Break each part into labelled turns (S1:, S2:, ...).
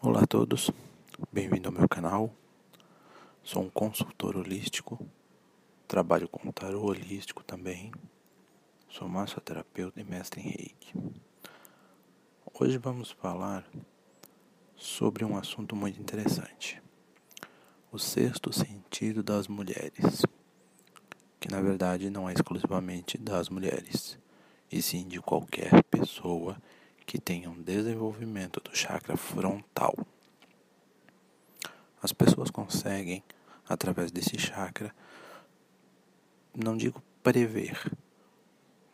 S1: Olá a todos, bem-vindo ao meu canal. Sou um consultor holístico, trabalho com tarô holístico também. Sou massoterapeuta e mestre em reiki. Hoje vamos falar sobre um assunto muito interessante: o sexto sentido das mulheres, que na verdade não é exclusivamente das mulheres, e sim de qualquer pessoa que tenham desenvolvimento do chakra frontal. As pessoas conseguem, através desse chakra, não digo prever,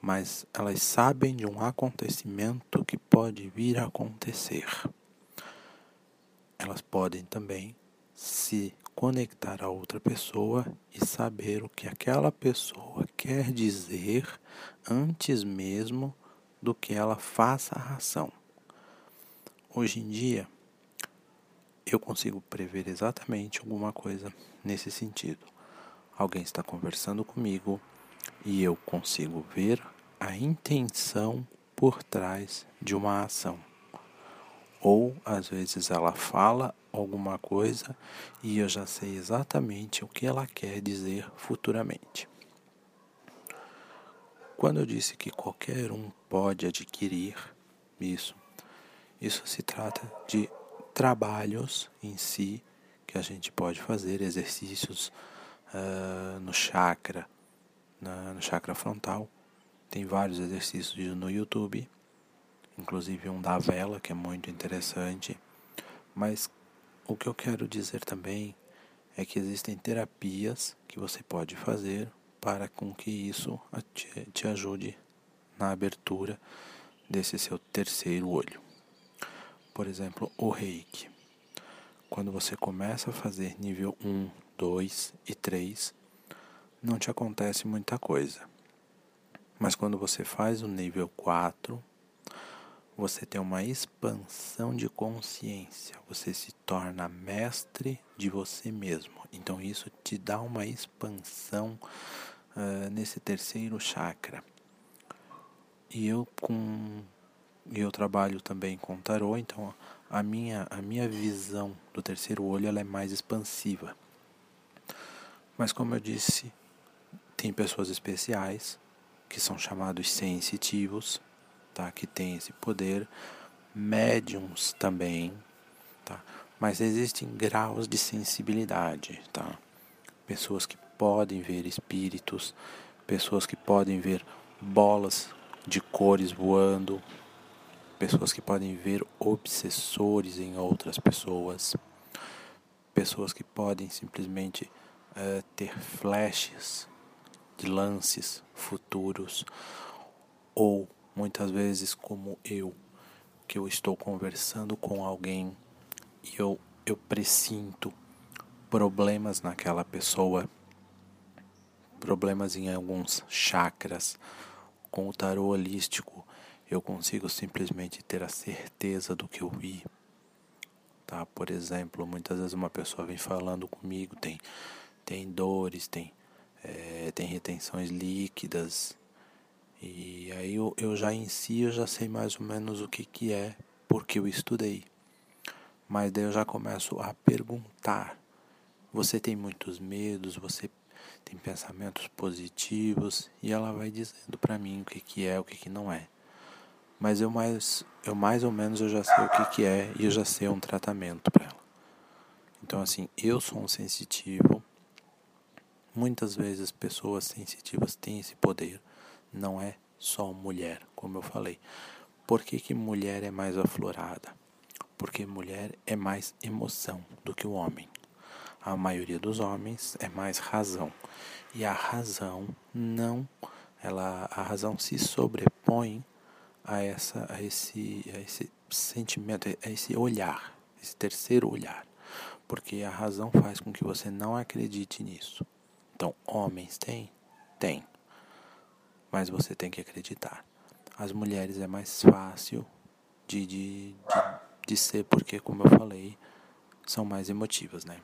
S1: mas elas sabem de um acontecimento que pode vir a acontecer. Elas podem também se conectar a outra pessoa e saber o que aquela pessoa quer dizer antes mesmo do que ela faça a ação. Hoje em dia, eu consigo prever exatamente alguma coisa nesse sentido. Alguém está conversando comigo e eu consigo ver a intenção por trás de uma ação. Ou às vezes ela fala alguma coisa e eu já sei exatamente o que ela quer dizer futuramente. Quando eu disse que qualquer um pode adquirir isso, isso se trata de trabalhos em si que a gente pode fazer, exercícios uh, no chakra, na, no chakra frontal. Tem vários exercícios no YouTube, inclusive um da vela, que é muito interessante. Mas o que eu quero dizer também é que existem terapias que você pode fazer para com que isso te, te ajude na abertura desse seu terceiro olho. Por exemplo, o reiki. Quando você começa a fazer nível 1, 2 e 3, não te acontece muita coisa. Mas quando você faz o nível 4, você tem uma expansão de consciência, você se torna mestre de você mesmo. Então isso te dá uma expansão uh, nesse terceiro chakra. E eu com eu trabalho também com tarô, então a minha a minha visão do terceiro olho ela é mais expansiva. Mas como eu disse, tem pessoas especiais que são chamados sensitivos, tá? Que tem esse poder, médiums também, tá? Mas existem graus de sensibilidade, tá? Pessoas que podem ver espíritos, pessoas que podem ver bolas de cores voando, pessoas que podem ver obsessores em outras pessoas, pessoas que podem simplesmente uh, ter flashes de lances futuros, ou muitas vezes, como eu, que eu estou conversando com alguém e eu, eu problemas naquela pessoa problemas em alguns chakras. Com o tarô holístico, eu consigo simplesmente ter a certeza do que eu vi. Tá? Por exemplo, muitas vezes uma pessoa vem falando comigo, tem, tem dores, tem, é, tem retenções líquidas. E aí eu, eu já em si eu já sei mais ou menos o que, que é, porque eu estudei. Mas daí eu já começo a perguntar. Você tem muitos medos, você tem pensamentos positivos e ela vai dizendo para mim o que, que é, o que, que não é. Mas eu mais, eu mais ou menos eu já sei o que, que é e eu já sei um tratamento para ela. Então assim, eu sou um sensitivo. Muitas vezes pessoas sensitivas têm esse poder. Não é só mulher, como eu falei. Por que, que mulher é mais aflorada? Porque mulher é mais emoção do que o homem a maioria dos homens é mais razão. E a razão não, ela, a razão se sobrepõe a, essa, a, esse, a esse sentimento, a esse olhar, esse terceiro olhar. Porque a razão faz com que você não acredite nisso. Então, homens têm? Tem. Mas você tem que acreditar. As mulheres é mais fácil de, de, de, de ser, porque, como eu falei, são mais emotivas, né?